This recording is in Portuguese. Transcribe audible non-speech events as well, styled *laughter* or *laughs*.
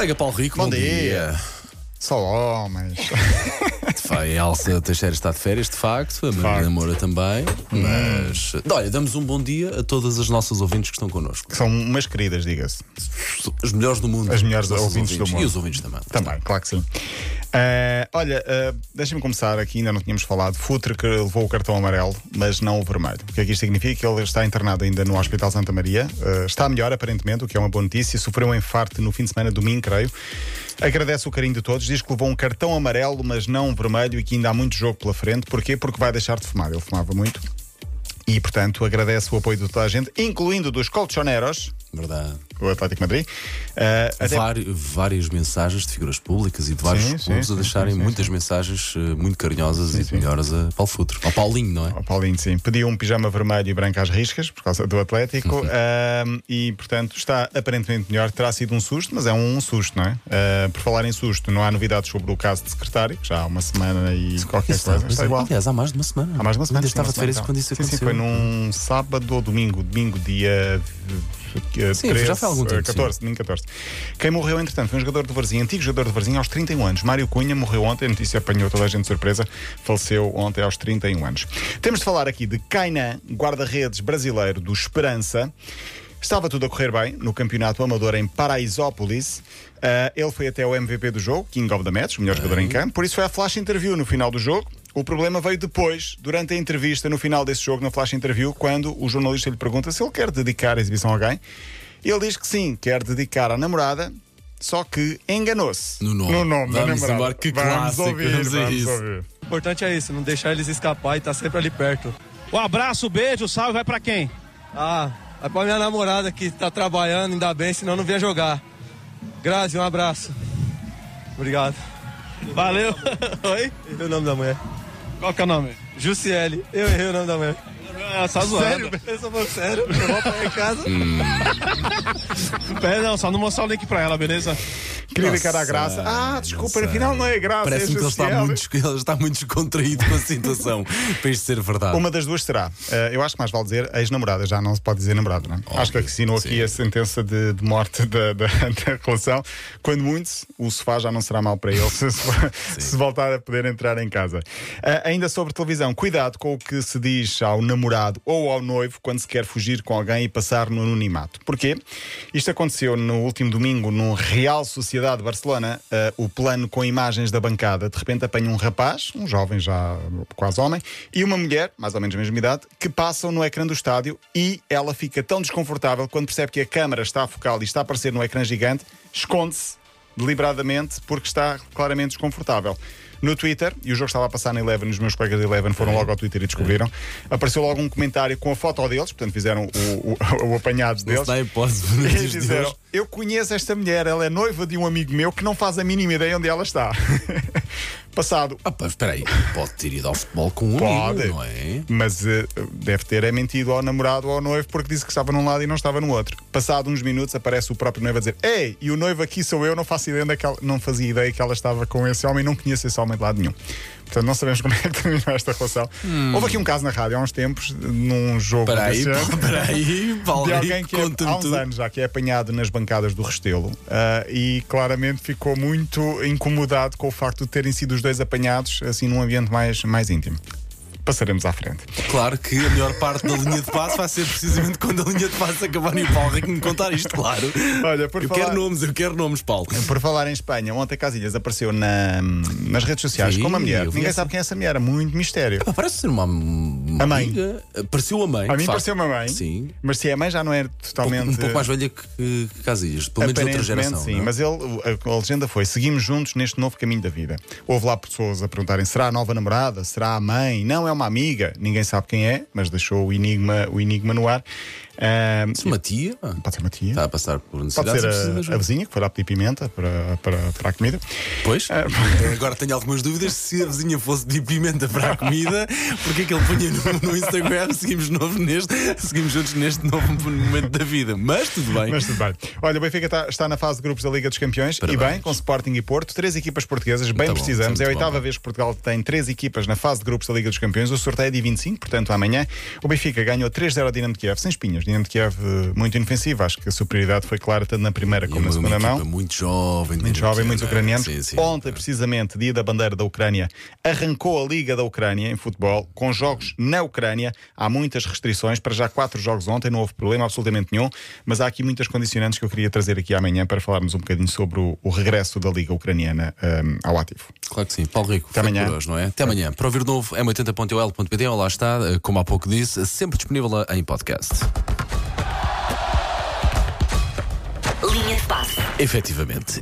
Colega Paulo Rico, Bom dia. Só homens. *laughs* Vai, a Elsa Teixeira está de férias, de facto, a. Marina Moura também. Mas, olha, damos um bom dia a todas as nossas ouvintes que estão connosco. São umas queridas, diga-se. As melhores do mundo. As melhores nossos ouvintes do mundo. E os ouvintes também. Também, claro que sim. Ah, olha, uh, deixem-me começar aqui, ainda não tínhamos falado. Futre que levou o cartão amarelo, mas não o vermelho. O que é que isto significa? Que ele está internado ainda no Hospital Santa Maria. Ah, está melhor, aparentemente, o que é uma boa notícia. Sofreu um infarto no fim de semana, domingo, creio. Agradece o carinho de todos. Diz que levou um cartão amarelo, mas não um vermelho e que ainda há muito jogo pela frente. Porquê? Porque vai deixar de fumar. Ele fumava muito. E, portanto, agradece o apoio de toda a gente, incluindo dos colchoneros, Verdade. O Atlético de Madrid. Ah, até várias mensagens de figuras públicas e de vários Sim, clubes sim, a deixarem sim, muitas mensagens eh, muito carinhosas e melhores a Paulo Futre. Ao Paulinho, não é? Ao Paulinho, sim. Pediu um pijama vermelho e branco às riscas, por causa do Atlético, ahm, e, portanto, está aparentemente melhor. Terá sido um susto, mas é um susto, não é? Ah, por falar em susto, não há novidades sobre o caso de secretário, que já há uma semana e qualquer Isso coisa. está- Está igual. Aliás, há mais de uma semana. Há mais de uma semana. Ainda estava de férias semana, quando isso aconteceu. Sim, foi num sábado ou domingo, domingo, dia. Eh, Sim, 13, já foi algum tempo, eh, 14, domingo 14. Quem morreu, entretanto, foi um jogador de Varzim, antigo jogador de Varzim, aos 31 anos. Mário Cunha morreu ontem, a notícia apanhou toda a gente de surpresa, faleceu ontem aos 31 anos. Temos de falar aqui de Kainan, guarda-redes brasileiro do Esperança. Estava tudo a correr bem no campeonato amador em Paraisópolis. Ah, ele foi até o MVP do jogo, King of the Match, o melhor jogador em campo. Por isso foi a flash interview no final do jogo. O problema veio depois, durante a entrevista, no final desse jogo, na flash interview, quando o jornalista lhe pergunta se ele quer dedicar a exibição a alguém. Ele diz que sim, quer dedicar à namorada, só que enganou-se No nome. da Vamos namorada. embora, que vamos clássico, Ouvir, vamos vamos isso. ouvir. O importante é isso, não deixar eles escapar e estar sempre ali perto. Um abraço, beijo, salve, vai pra quem? Ah, é pra minha namorada que tá trabalhando, ainda bem, senão não vinha jogar. Grazi, um abraço. Obrigado. Valeu. *laughs* Oi? Errei o nome da mulher. Qual que é o nome? Jussiele, eu errei o nome da mulher. É, só zoando. Sério? Eu sou falando sério, eu vou apanhar em casa. Pera, não, só não mostrar o link pra ela, beleza? Queria Nossa, à graça. Ah, desculpa, afinal não é graça. Parece-me é que ele está, muito, ele está muito descontraído com a situação *laughs* para isto ser verdade. Uma das duas será. Eh, eu acho que mais vale dizer ex-namorada, já não se pode dizer namorada, não é? Acho que assinou aqui a sentença de, de morte da, da- *laughs* da relação. Quando muito, o sofá já não será mal para ele se, se- voltar a poder entrar em casa. Eh, ainda sobre televisão, cuidado com o que se diz ao namorado ou ao noivo quando se quer fugir com alguém e passar no anonimato. Porquê? Isto aconteceu no último domingo no Real Sociedade de Barcelona. Eh, o plano com imagens da bancada de repente apanha um rapaz, um jovem já quase homem, e uma mulher, mais ou menos a mesma idade, que passam no ecrã do estádio e ela fica tão desconfortável quando percebe que a câmara está a focal e está a aparecer no ecrã gigante, esconde-se deliberadamente porque está claramente desconfortável. No Twitter, e o jogo estava a passar na Eleven, os meus colegas da Eleven foram logo ao Twitter e descobriram, apareceu logo um comentário com a foto deles, portanto fizeram o, o, *laughs* o apanhado deles. hipótese nos E disseram. Eu conheço esta mulher, ela é noiva de um amigo meu que não faz a mínima ideia onde ela está. *laughs* Passado. Ah, pá, espera aí, pode ter ido ao futebol com um Pode. amigo, não é? Mas eh, deve ter é mentido ao namorado ou ao noivo porque disse que estava num lado e não estava no outro. Passado uns minutos aparece o próprio noivo a dizer: Ei, e o noivo aqui sou eu, não faço ideia onde é que ela, não fazia ideia que ela estava com esse homem, não conheço esse homem de lado nenhum. Portanto, não sabemos como é que terminou esta relação. Houve aqui um caso na rádio há uns tempos, num jogo desse Paulo de alguém que é, há uns tudo. anos já que é apanhado nas bancadas do Restelo ah, e claramente ficou muito incomodado com o facto de terem sido os dois apanhados assim num ambiente mais, mais íntimo. Passaremos à frente. Claro que a melhor parte da linha de passe vai ser precisamente quando a linha de passe acabar e o Paulo Rico me contar isto, claro. Olha, por eu falar- quero nomes, eu quero nomes, Paulo. Por falar em Espanha, ontem Casilhas apareceu na- nas redes sociais Sim, com uma mulher. Ninguém sabe quem é essa mulher, é muito mistério. Ah, Parece ser uma, uma A mãe. amiga. Pareceu a mãe. A mim pareceu uma mãe, Sim. mas se é mãe já não é totalmente. um pouco mais velha que, que Casilhas, pelo menos de outra geração. sim, não é? mas ele, a, a legenda foi: seguimos juntos neste novo caminho da vida. Houve lá pessoas a perguntarem: será a nova namorada? Será a mãe? Não, é uma amiga. Ninguém sabe quem é, mas deixou o enigma, o enigma no ar. Se uma tia pode ser uma tia. está a passar por Pode necessidades ser de a, a ajuda. vizinha que foi lá pedir pimenta para, para, para a comida. Pois, Ah, agora tenho algumas dúvidas se a vizinha fosse de pimenta para a comida, porque é que ele punha no, no Instagram, seguimos, novo neste, seguimos juntos neste novo momento da vida. Mas tudo bem. Mas tudo bem. Olha, o Benfica está, está na fase de grupos da Liga dos Campeões Parabéns. e bem, com Sporting e Porto, três equipas portuguesas, bem Muito bom, precisamos. isso é é a oitava bom. vez que Portugal tem três equipas na fase de grupos da Liga dos Campeões. O sorteio é dia 25, portanto amanhã. O Benfica ganhou 3-0 ao Dinamo de Kiev, sem espinhas. Dinamo de Kiev eh, muito inofensivo. Acho que a superioridade foi clara tanto na primeira como na segunda mão. muito jovem, Muito jovem, muitos ucranianos. Sim, sim. Ontem, precisamente, dia da bandeira da Ucrânia, arrancou a Liga da Ucrânia em futebol, com jogos na Ucrânia. Há muitas restrições, para já quatro jogos ontem, não houve problema absolutamente nenhum, mas há aqui muitas condicionantes que eu queria trazer aqui amanhã para falarmos um bocadinho sobre o, o regresso da Liga Ucraniana hum, ao ativo. Claro que sim. Paulo Rico, Até amanhã. hoje, não é? Até amanhã. Para ouvir novo, m80.ol.pt, ou lá está, eh, como há pouco disse, sempre disponível em podcast. Passe. Efetivamente.